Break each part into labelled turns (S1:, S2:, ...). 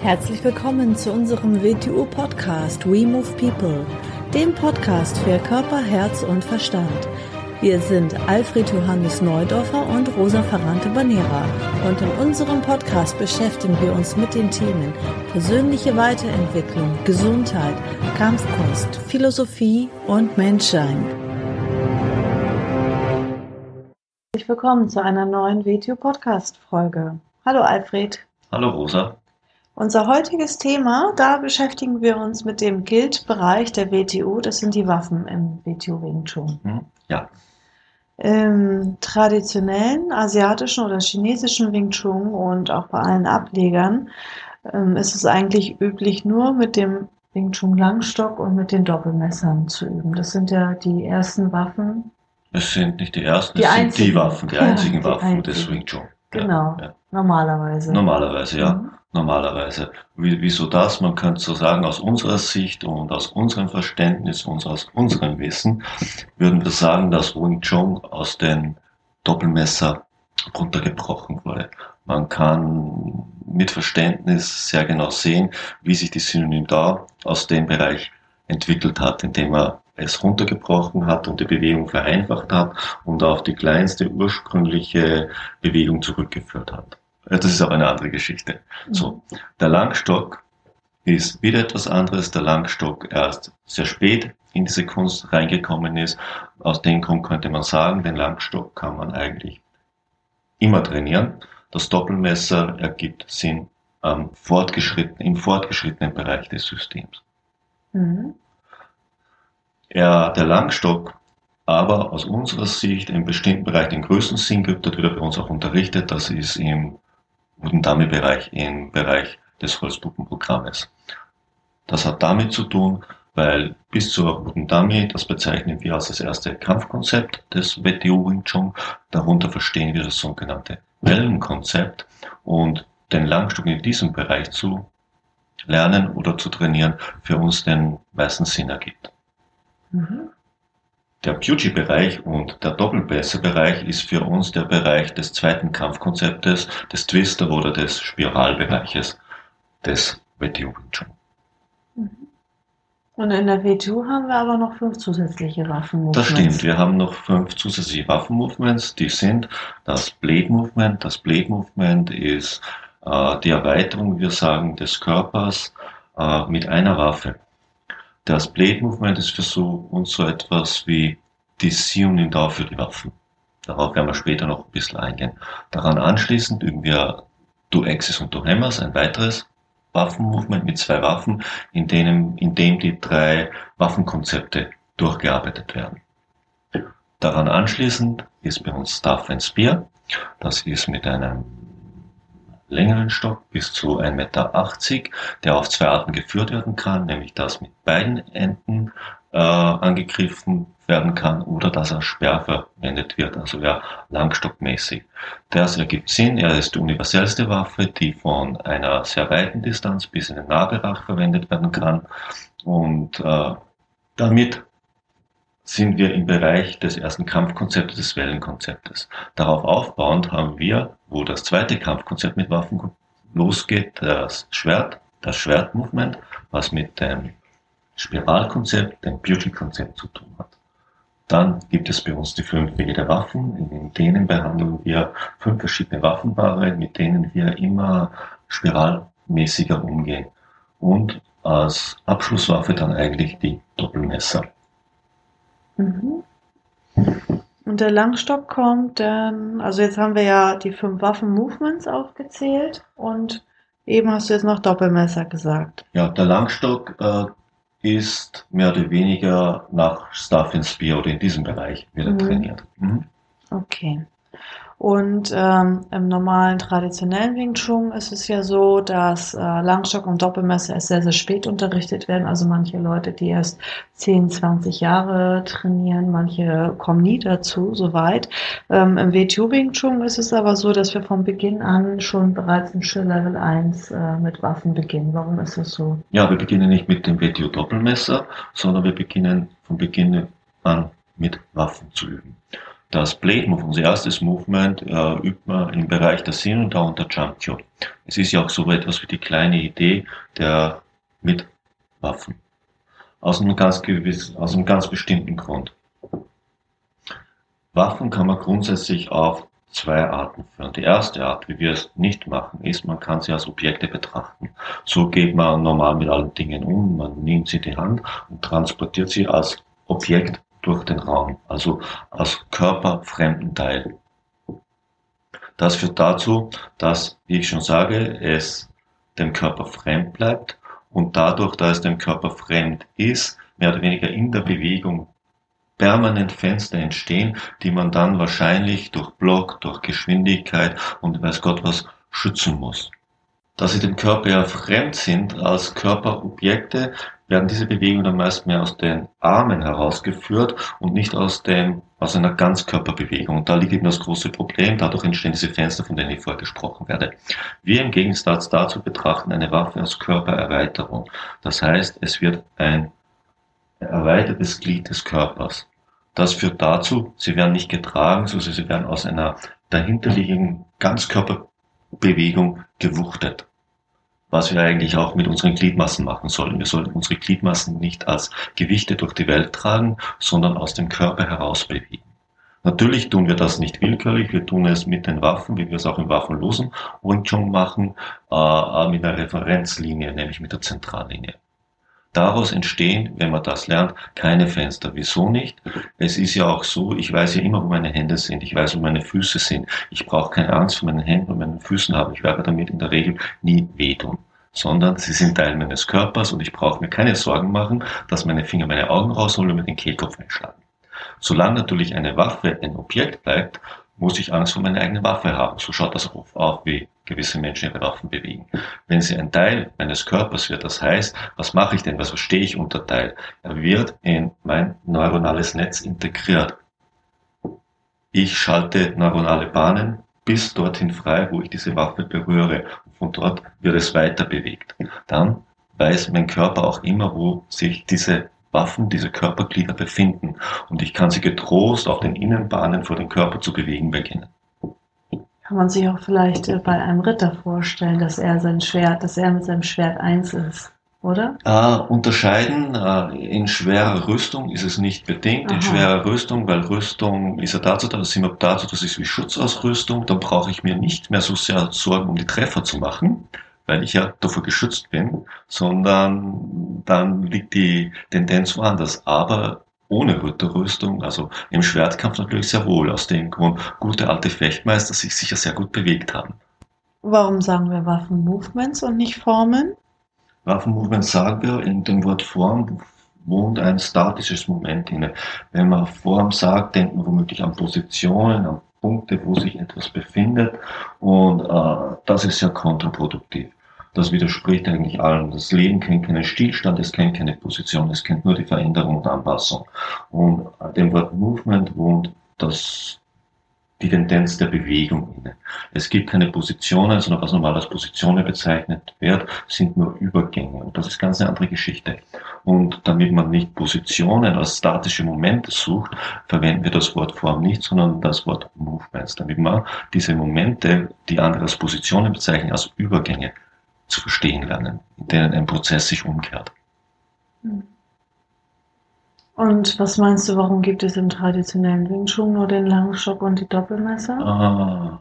S1: Herzlich willkommen zu unserem WTU-Podcast We Move People, dem Podcast für Körper, Herz und Verstand. Wir sind Alfred Johannes Neudorfer und Rosa Ferrante Banera und in unserem Podcast beschäftigen wir uns mit den Themen persönliche Weiterentwicklung, Gesundheit, Kampfkunst, Philosophie und Menschsein. Herzlich willkommen zu einer neuen WTU-Podcast-Folge. Hallo Alfred.
S2: Hallo Rosa.
S1: Unser heutiges Thema, da beschäftigen wir uns mit dem Guild-Bereich der WTO. Das sind die Waffen im WTO Wing Chun.
S2: Ja.
S1: Im traditionellen asiatischen oder chinesischen Wing Chun und auch bei allen Ablegern ähm, ist es eigentlich üblich, nur mit dem Wing Chun Langstock und mit den Doppelmessern zu üben. Das sind ja die ersten Waffen.
S2: Es sind nicht die ersten,
S1: Die
S2: es sind
S1: einzigen.
S2: die Waffen, die
S1: Ja,
S2: einzigen
S1: die
S2: Waffen des
S1: einzigen.
S2: Wing Chun.
S1: Genau,
S2: ja.
S1: normalerweise.
S2: Normalerweise, ja.
S1: Mhm.
S2: Normalerweise. Wie, wieso das? Man könnte so sagen, aus unserer Sicht und aus unserem Verständnis und aus unserem Wissen würden wir sagen, dass Wing Chun aus den Doppelmesser runtergebrochen wurde. Man kann mit Verständnis sehr genau sehen, wie sich die Synonym da aus dem Bereich entwickelt hat, indem er es runtergebrochen hat und die Bewegung vereinfacht hat und auf die kleinste ursprüngliche Bewegung zurückgeführt hat. Das ist aber eine andere Geschichte. So, der Langstock ist wieder etwas anderes. Der Langstock erst sehr spät in diese Kunst reingekommen ist. Aus dem Grund könnte man sagen, den Langstock kann man eigentlich immer trainieren. Das Doppelmesser ergibt Sinn am fortgeschritten, im fortgeschrittenen Bereich des Systems.
S1: Mhm.
S2: Er, der Langstock, aber aus unserer Sicht im bestimmten Bereich den größten Sinn gibt, das wird er bei uns auch unterrichtet, das ist im Wudendami-Bereich, im Bereich des Holzpuppenprogrammes. Das hat damit zu tun, weil bis zur Wudendami, das bezeichnen wir als das erste Kampfkonzept des WTO Wing Chun, darunter verstehen wir das sogenannte Wellenkonzept und den Langstock in diesem Bereich zu lernen oder zu trainieren für uns den meisten Sinn ergibt.
S1: Mhm.
S2: Der Pugy-Bereich und der Doppelpässe-Bereich ist für uns der Bereich des zweiten Kampfkonzeptes, des Twister- oder des Spiralbereiches des WTO Wing Chun.
S1: Und in der WTO haben wir aber noch fünf zusätzliche Waffen.
S2: Das stimmt, wir haben noch fünf zusätzliche Waffenmovements, die sind das Blade Movement. Das Blade Movement ist äh, die Erweiterung, wir sagen, des Körpers äh, mit einer Waffe. Das Blade Movement ist für so, uns so etwas wie die Synonym da für die Waffen. Darauf werden wir später noch ein bisschen eingehen. Daran anschließend üben wir Do Axis und Do Hammers, ein weiteres Waffenmovement mit zwei Waffen, in denen, in dem die drei Waffenkonzepte durchgearbeitet werden. Daran anschließend ist bei uns Staff and Spear. Das ist mit einem längeren Stock bis zu 1,80 Meter, der auf zwei Arten geführt werden kann, nämlich dass mit beiden Enden äh, angegriffen werden kann oder dass er Sperr verwendet wird, also ja langstockmäßig. Das ergibt Sinn, er ist die universellste Waffe, die von einer sehr weiten Distanz bis in den Nahbereich verwendet werden kann und äh, damit sind wir im Bereich des ersten Kampfkonzeptes, des Wellenkonzeptes. Darauf aufbauend haben wir, wo das zweite Kampfkonzept mit Waffen losgeht, das Schwert, das Schwertmovement, was mit dem Spiralkonzept, dem Beauty-Konzept zu tun hat. Dann gibt es bei uns die fünf Wege der Waffen. In denen behandeln wir fünf verschiedene Waffenpaare, mit denen wir immer spiralmäßiger umgehen. Und als Abschlusswaffe dann eigentlich die Doppelmesser.
S1: Mhm. Und der Langstock kommt dann, also jetzt haben wir ja die fünf Waffen-Movements aufgezählt und eben hast du jetzt noch Doppelmesser gesagt.
S2: Ja, der Langstock äh, ist mehr oder weniger nach Staff and Spear oder in diesem Bereich wieder
S1: Mhm.
S2: trainiert. Mhm.
S1: Okay. Und ähm, im normalen traditionellen Wing Chun ist es ja so, dass äh, Langstock und Doppelmesser erst sehr, sehr spät unterrichtet werden. Also manche Leute, die erst 10, 20 Jahre trainieren, manche kommen nie dazu, soweit. Ähm, Im WTO Wing Chun ist es aber so, dass wir von Beginn an schon bereits im Schul Level 1 äh, mit Waffen beginnen. Warum ist das so?
S2: Ja, wir beginnen nicht mit dem WTO Doppelmesser, sondern wir beginnen von Beginn an mit Waffen zu üben. Das Blade Move, unser erstes Movement, äh, übt man im Bereich der Sinn und darunter Jump Cue. Es ist ja auch so etwas wie die kleine Idee der mit Waffen. Aus einem ganz gewiss, aus einem ganz bestimmten Grund. Waffen kann man grundsätzlich auf zwei Arten führen. Die erste Art, wie wir es nicht machen, ist, man kann sie als Objekte betrachten. So geht man normal mit allen Dingen um. Man nimmt sie in die Hand und transportiert sie als Objekt durch den Raum, also als körperfremden Teil. Das führt dazu, dass, wie ich schon sage, es dem Körper fremd bleibt und dadurch, da es dem Körper fremd ist, mehr oder weniger in der Bewegung permanent Fenster entstehen, die man dann wahrscheinlich durch Block, durch Geschwindigkeit und weiß Gott was schützen muss. Da sie dem Körper ja fremd sind als Körperobjekte, werden diese Bewegungen dann meist mehr aus den Armen herausgeführt und nicht aus dem, aus einer Ganzkörperbewegung. Und da liegt eben das große Problem. Dadurch entstehen diese Fenster, von denen ich vorher gesprochen werde. Wir im Gegensatz dazu betrachten eine Waffe als Körpererweiterung. Das heißt, es wird ein erweitertes Glied des Körpers. Das führt dazu, sie werden nicht getragen, sondern sie werden aus einer dahinterliegenden Ganzkörperbewegung gewuchtet. Was wir eigentlich auch mit unseren Gliedmassen machen sollen. Wir sollen unsere Gliedmassen nicht als Gewichte durch die Welt tragen, sondern aus dem Körper heraus bewegen. Natürlich tun wir das nicht willkürlich, wir tun es mit den Waffen, wie wir es auch im waffenlosen Wing Chun machen, äh, mit einer Referenzlinie, nämlich mit der Zentrallinie. Daraus entstehen, wenn man das lernt, keine Fenster. Wieso nicht? Es ist ja auch so, ich weiß ja immer, wo meine Hände sind, ich weiß, wo meine Füße sind. Ich brauche keine Angst vor meinen Händen und meinen Füßen haben. Ich werde damit in der Regel nie wehtun sondern sie sind Teil meines Körpers und ich brauche mir keine Sorgen machen, dass meine Finger meine Augen rausholen und mir den Kehlkopf einschlagen. Solange natürlich eine Waffe ein Objekt bleibt, muss ich Angst vor meiner eigenen Waffe haben. So schaut das auf, auch wie gewisse Menschen ihre Waffen bewegen. Wenn sie ein Teil meines Körpers wird, das heißt, was mache ich denn, was verstehe ich unter Teil? Er wird in mein neuronales Netz integriert. Ich schalte neuronale Bahnen bis dorthin frei, wo ich diese Waffe berühre. Und von dort wird es weiter bewegt. Dann weiß mein Körper auch immer, wo sich diese Waffen, diese Körperglieder befinden. Und ich kann sie getrost auf den Innenbahnen vor dem Körper zu bewegen beginnen.
S1: Kann man sich auch vielleicht äh, bei einem Ritter vorstellen, dass er sein Schwert, dass er mit seinem Schwert eins ist, oder?
S2: Äh, unterscheiden, äh, in schwerer Rüstung ist es nicht bedingt. Aha. In schwerer Rüstung, weil Rüstung ist ja dazu da, das sind dazu, das ist wie Schutzausrüstung, dann brauche ich mir nicht mehr so sehr Sorgen um die Treffer zu machen, weil ich ja davor geschützt bin, sondern dann liegt die Tendenz woanders. Aber ohne Ritterrüstung, also im Schwertkampf natürlich sehr wohl, aus dem Grund gute alte Fechtmeister sich sicher sehr gut bewegt haben.
S1: Warum sagen wir Waffenmovements und nicht Formen?
S2: Waffenmovements sagen wir, in dem Wort Form wohnt ein statisches Moment inne. Wenn man Form sagt, denkt man womöglich an Positionen, an Punkte, wo sich etwas befindet und äh, das ist ja kontraproduktiv. Das widerspricht eigentlich allem. Das Leben kennt keinen Stillstand, es kennt keine Position, es kennt nur die Veränderung und Anpassung. Und dem Wort Movement wohnt das, die Tendenz der Bewegung inne. Es gibt keine Positionen, sondern was normal als Positionen bezeichnet wird, sind nur Übergänge. Und das ist ganz eine andere Geschichte. Und damit man nicht Positionen als statische Momente sucht, verwenden wir das Wort Form nicht, sondern das Wort Movements, damit man diese Momente, die andere als Positionen bezeichnen, als Übergänge zu verstehen lernen, in denen ein Prozess sich umkehrt.
S1: Und was meinst du, warum gibt es im traditionellen Wing Chun nur den Langstock und die Doppelmesser?
S2: Ah,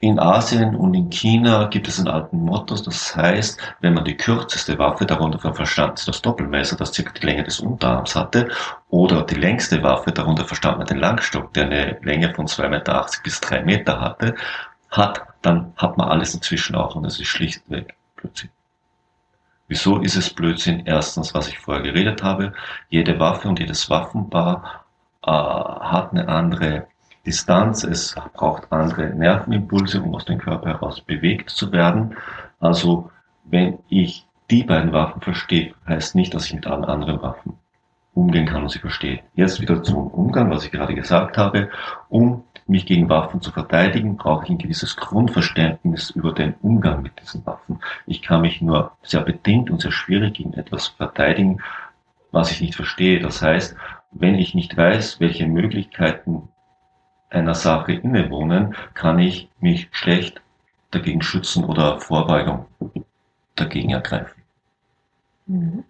S2: in Asien und in China gibt es einen alten Mottos, das heißt, wenn man die kürzeste Waffe, darunter verstand das Doppelmesser, das circa die Länge des Unterarms hatte, oder die längste Waffe, darunter verstand man den Langstock, der eine Länge von 2,80 Meter bis 3 Meter hatte, hat, dann hat man alles inzwischen auch und das ist schlichtweg Blödsinn. Wieso ist es Blödsinn? Erstens, was ich vorher geredet habe, jede Waffe und jedes Waffenpaar äh, hat eine andere Distanz, es braucht andere Nervenimpulse, um aus dem Körper heraus bewegt zu werden. Also wenn ich die beiden Waffen verstehe, heißt nicht, dass ich mit allen anderen Waffen umgehen kann und sie verstehe. Jetzt wieder zum Umgang, was ich gerade gesagt habe. Um mich gegen Waffen zu verteidigen, brauche ich ein gewisses Grundverständnis über den Umgang mit diesen Waffen. Ich kann mich nur sehr bedingt und sehr schwierig gegen etwas verteidigen, was ich nicht verstehe. Das heißt, wenn ich nicht weiß, welche Möglichkeiten einer Sache innewohnen, kann ich mich schlecht dagegen schützen oder Vorbeugung dagegen ergreifen.
S1: Mhm.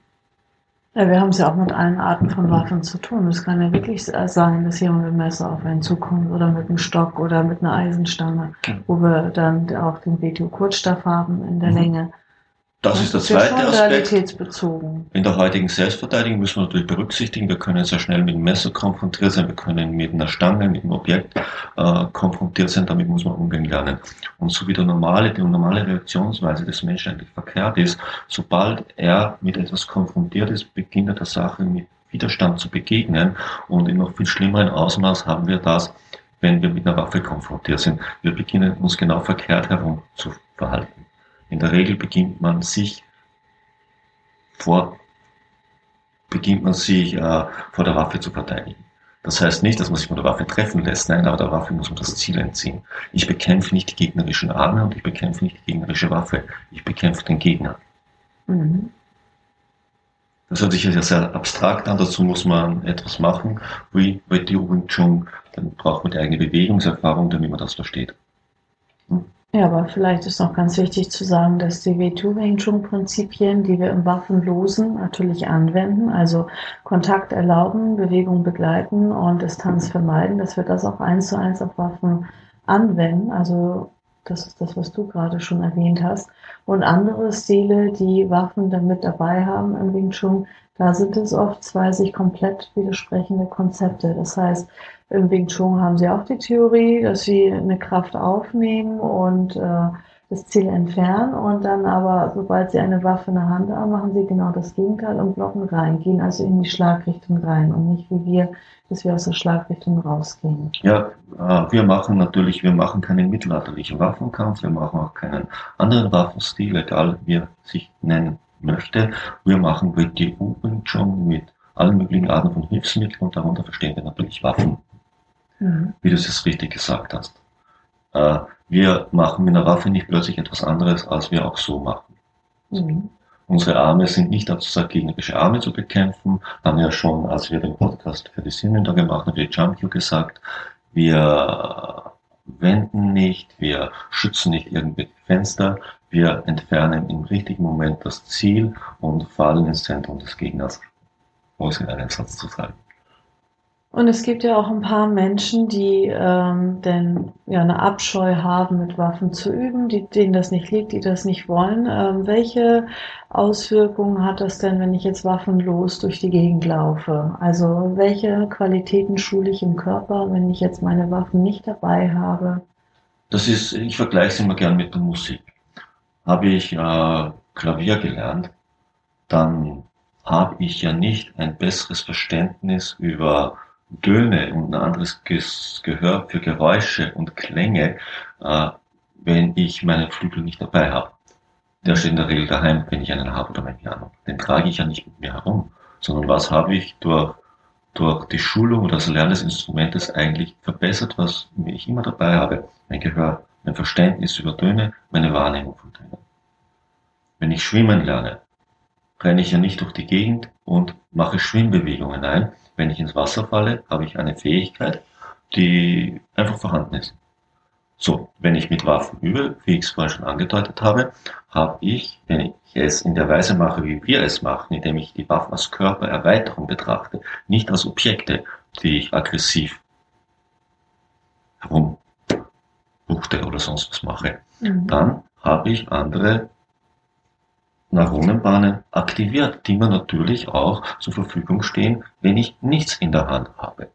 S1: Ja, wir haben es ja auch mit allen Arten von Waffen zu tun. Es kann ja wirklich sein, dass jemand mit Messer auf einen zukommt oder mit einem Stock oder mit einer Eisenstange, wo wir dann auch den WTO-Kurzstaff haben in der mhm. Länge.
S2: Das ist der zweite Aspekt. In der heutigen Selbstverteidigung müssen wir natürlich berücksichtigen, wir können sehr schnell mit dem Messer konfrontiert sein, wir können mit einer Stange, mit einem Objekt äh, konfrontiert sein, damit muss man umgehen lernen. Und so wie der normale, die normale Reaktionsweise des Menschen eigentlich verkehrt ist, sobald er mit etwas konfrontiert ist, beginnt er der Sache mit Widerstand zu begegnen und in noch viel schlimmeren Ausmaß haben wir das, wenn wir mit einer Waffe konfrontiert sind. Wir beginnen uns genau verkehrt herum zu verhalten. In der Regel beginnt man sich vor, beginnt man sich äh, vor der Waffe zu verteidigen. Das heißt nicht, dass man sich mit der Waffe treffen lässt, nein, aber der Waffe muss man das Ziel entziehen. Ich bekämpfe nicht die gegnerischen Arme und ich bekämpfe nicht die gegnerische Waffe. Ich bekämpfe den Gegner. Mhm. Das hört sich ja sehr abstrakt an, dazu muss man etwas machen, wie bei Wing Chun, dann braucht man die eigene Bewegungserfahrung, damit man das versteht.
S1: Ja, aber vielleicht ist noch ganz wichtig zu sagen, dass die W2 Wing Chun Prinzipien, die wir im Waffenlosen natürlich anwenden, also Kontakt erlauben, Bewegung begleiten und Distanz vermeiden, dass wir das auch eins zu eins auf Waffen anwenden. Also das ist das, was du gerade schon erwähnt hast. Und andere Stile, die Waffen damit dabei haben im Wing Chun, da sind es oft zwei sich komplett widersprechende Konzepte. Das heißt, im Wing Chun haben sie auch die Theorie, dass sie eine Kraft aufnehmen und äh, das Ziel entfernen und dann aber, sobald sie eine Waffe in der Hand haben, machen sie genau das Gegenteil und blocken rein, gehen also in die Schlagrichtung rein und nicht wie wir, dass wir aus der Schlagrichtung rausgehen.
S2: Ja, äh, wir machen natürlich, wir machen keinen mittelalterlichen Waffenkampf, wir machen auch keinen anderen Waffenstil, egal wie er sich nennen möchte. Wir machen WTU schon mit allen möglichen Arten von Hilfsmitteln und darunter verstehen wir natürlich Waffen mhm. wie du es richtig gesagt hast. Äh, wir machen mit einer Waffe nicht plötzlich etwas anderes, als wir auch so machen. Mhm. Unsere Arme sind nicht dazu gesagt, gegnerische Arme zu bekämpfen, haben wir ja schon, als wir den Podcast für die Sinnender gemacht haben, für die Jump gesagt, wir wenden nicht, wir schützen nicht irgendwelche Fenster, wir entfernen im richtigen Moment das Ziel und fallen ins Zentrum des Gegners, um es in einem Satz zu sagen.
S1: Und es gibt ja auch ein paar Menschen, die ähm, denn ja eine Abscheu haben, mit Waffen zu üben, die, denen das nicht liegt, die das nicht wollen. Ähm, welche Auswirkungen hat das denn, wenn ich jetzt waffenlos durch die Gegend laufe? Also welche Qualitäten schule ich im Körper, wenn ich jetzt meine Waffen nicht dabei habe?
S2: Das ist, ich vergleiche es immer gern mit der Musik. Habe ich äh, Klavier gelernt, dann habe ich ja nicht ein besseres Verständnis über Töne und ein anderes Gehör für Geräusche und Klänge, äh, wenn ich meinen Flügel nicht dabei habe. Der steht in der Regel daheim, wenn ich einen habe oder mein Piano. Den trage ich ja nicht mit mir herum, sondern was habe ich durch, durch die Schulung oder das Lernen des Instrumentes eigentlich verbessert, was ich immer dabei habe. Mein Gehör, mein Verständnis über Töne, meine Wahrnehmung von Tönen. Wenn ich schwimmen lerne, renne ich ja nicht durch die Gegend und mache Schwimmbewegungen ein, wenn ich ins Wasser falle, habe ich eine Fähigkeit, die einfach vorhanden ist. So, wenn ich mit Waffen übe, wie ich es vorhin schon angedeutet habe, habe ich, wenn ich es in der Weise mache, wie wir es machen, indem ich die Waffen als Körpererweiterung betrachte, nicht als Objekte, die ich aggressiv herumbuchte oder sonst was mache, mhm. dann habe ich andere Neuronenbahnen aktiviert, die mir natürlich auch zur Verfügung stehen, wenn ich nichts in der Hand habe.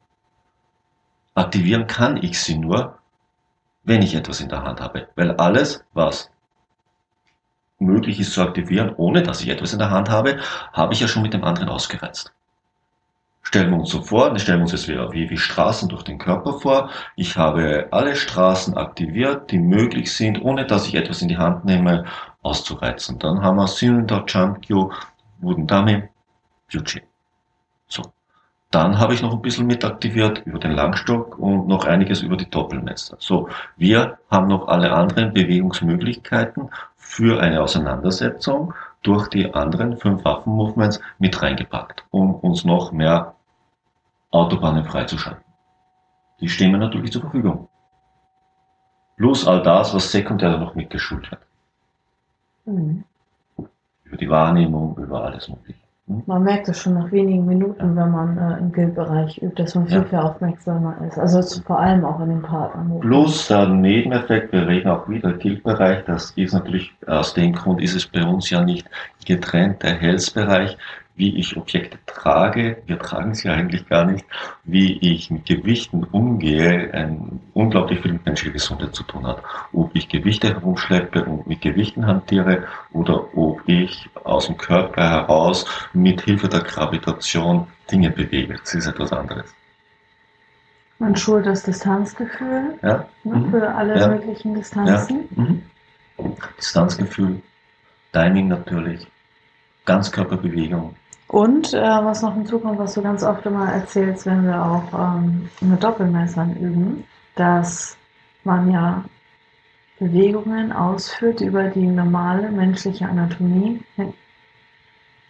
S2: Aktivieren kann ich sie nur, wenn ich etwas in der Hand habe, weil alles, was möglich ist zu aktivieren, ohne dass ich etwas in der Hand habe, habe ich ja schon mit dem anderen ausgereizt. Stellen wir uns so vor, stellen wir uns jetzt wieder wie, wie Straßen durch den Körper vor. Ich habe alle Straßen aktiviert, die möglich sind, ohne dass ich etwas in die Hand nehme auszureizen. Dann haben wir Cylinder, Chankyo, Wudendami, Yuji. So. Dann habe ich noch ein bisschen mit aktiviert über den Langstock und noch einiges über die Doppelmesser. So, wir haben noch alle anderen Bewegungsmöglichkeiten für eine Auseinandersetzung durch die anderen fünf Waffenmovements mit reingepackt, um uns noch mehr Autobahnen freizuschalten. Die stehen mir natürlich zur Verfügung. Plus all das, was sekundär noch mitgeschult wird. Mhm. Über die Wahrnehmung, über alles Mögliche.
S1: Hm? Man merkt es schon nach wenigen Minuten, wenn man äh, im Guildbereich übt, dass man viel, ja. viel aufmerksamer ist. Also vor allem auch in den Partnern.
S2: Plus der Nebeneffekt, wir reden auch wieder Guildbereich, das ist natürlich, aus dem Grund ist es bei uns ja nicht getrennt, der Health-Bereich wie ich Objekte trage, wir tragen sie eigentlich gar nicht, wie ich mit Gewichten umgehe, ein unglaublich viel mit menschlicher Gesundheit zu tun hat. Ob ich Gewichte herumschleppe und mit Gewichten hantiere oder ob ich aus dem Körper heraus mit Hilfe der Gravitation Dinge bewege. Das ist etwas anderes.
S1: Man schult das Distanzgefühl ja. ne, mhm. für alle ja. möglichen Distanzen. Ja. Mhm.
S2: Distanzgefühl, Timing natürlich, Ganzkörperbewegung,
S1: und äh, was noch hinzukommt, was du ganz oft immer erzählst, wenn wir auch ähm, mit Doppelmessern üben, dass man ja Bewegungen ausführt, über die normale menschliche Anatomie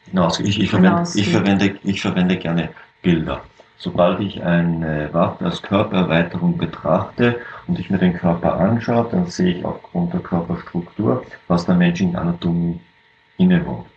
S2: hinaus. Ich, ich, verwende, ich, verwende, ich verwende gerne Bilder. Sobald ich eine Waffe als Körpererweiterung betrachte und ich mir den Körper anschaue, dann sehe ich aufgrund der Körperstruktur, was der menschlichen Anatomie innewohnt.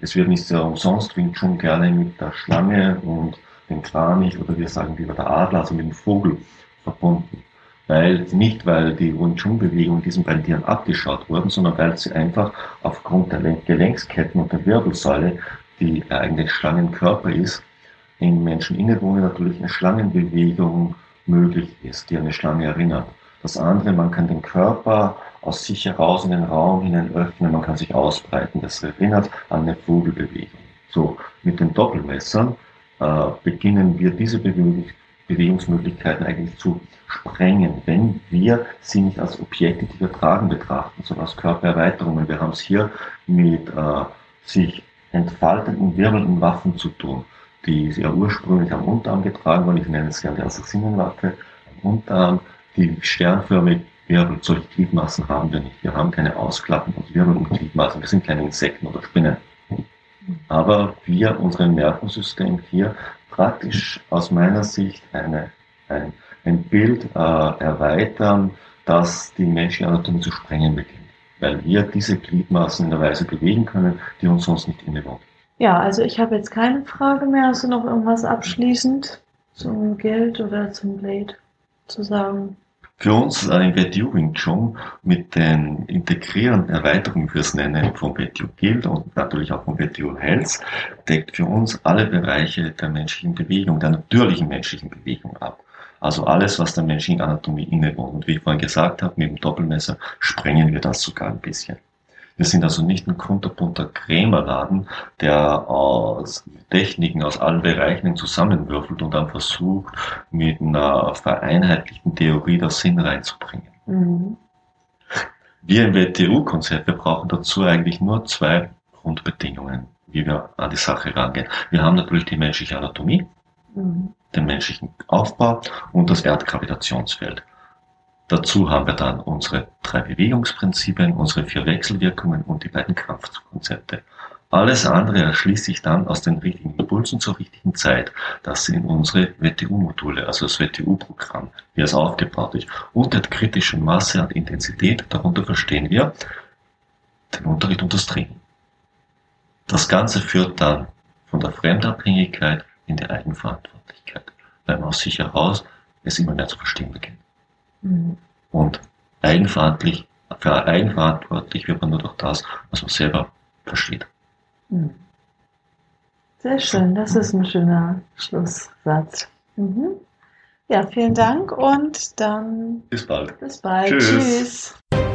S2: Es wird nicht sehr umsonst Wing Chun gerne mit der Schlange und dem Kranich oder wir sagen lieber der Adler, also mit dem Vogel verbunden. Weil, nicht weil die Wing Chun Bewegungen diesen beiden Tieren abgeschaut wurden, sondern weil sie einfach aufgrund der Gelenksketten und der Wirbelsäule, die eigene Schlangenkörper ist, in Menschen innewohnen natürlich eine Schlangenbewegung möglich ist, die eine Schlange erinnert. Das andere, man kann den Körper aus sich heraus in den Raum hinein öffnen, man kann sich ausbreiten. Das erinnert an eine Vogelbewegung. So, mit den Doppelmessern äh, beginnen wir diese Bewegung, Bewegungsmöglichkeiten eigentlich zu sprengen, wenn wir sie nicht als Objekte, die wir tragen, betrachten, sondern als Körpererweiterungen. Wir haben es hier mit äh, sich entfaltenden, wirbelnden Waffen zu tun, die ja ursprünglich am Unterarm getragen wurden. Ich nenne es gerne die Assassinenwaffe am Unterarm, die sternförmig wirbelt. Solche Gliedmaßen haben wir nicht. Wir haben keine Ausklappen und wirbelnden Gliedmaßen. Wir sind keine Insekten oder Spinnen. Aber wir, unser Nervensystem hier, praktisch aus meiner Sicht eine, ein, ein Bild äh, erweitern, das die menschliche Anatomie zu sprengen beginnt. Weil wir diese Gliedmaßen in der Weise bewegen können, die uns sonst nicht innewohnt.
S1: Ja, also ich habe jetzt keine Frage mehr. Hast du noch irgendwas abschließend zum Geld oder zum Blade zu sagen?
S2: Für uns im WTU Wing Chun mit den integrierenden Erweiterungen, wie wir es nennen, vom WTU Guild und natürlich auch vom WTU Health, deckt für uns alle Bereiche der menschlichen Bewegung, der natürlichen menschlichen Bewegung ab. Also alles, was der menschlichen Anatomie innewohnt. Und wie ich vorhin gesagt habe, mit dem Doppelmesser sprengen wir das sogar ein bisschen. Wir sind also nicht ein kunterbunter Krämerladen, der aus Techniken aus allen Bereichen zusammenwürfelt und dann versucht, mit einer vereinheitlichten Theorie das Sinn reinzubringen. Mhm. Wir im WTU-Konzept, wir brauchen dazu eigentlich nur zwei Grundbedingungen, wie wir an die Sache rangehen. Wir haben natürlich die menschliche Anatomie, mhm. den menschlichen Aufbau und das Erdgravitationsfeld. Dazu haben wir dann unsere drei Bewegungsprinzipien, unsere vier Wechselwirkungen und die beiden Kraftkonzepte. Alles andere erschließt sich dann aus den richtigen Impulsen zur richtigen Zeit. Das sind unsere WTU-Module, also das WTU-Programm, wie es aufgebaut ist. Und der kritischen Masse und Intensität, darunter verstehen wir den Unterricht und das Training. Das Ganze führt dann von der Fremdabhängigkeit in die Eigenverantwortlichkeit, weil man aus sich heraus es immer mehr zu verstehen beginnt. Mhm. Und eigenverantwortlich, für eigenverantwortlich wird man nur durch das, was man selber versteht. Mhm.
S1: Sehr schön, das ist ein schöner Schlusssatz. Mhm. Ja, vielen Dank und dann
S2: bis bald.
S1: Bis bald. Tschüss. Tschüss.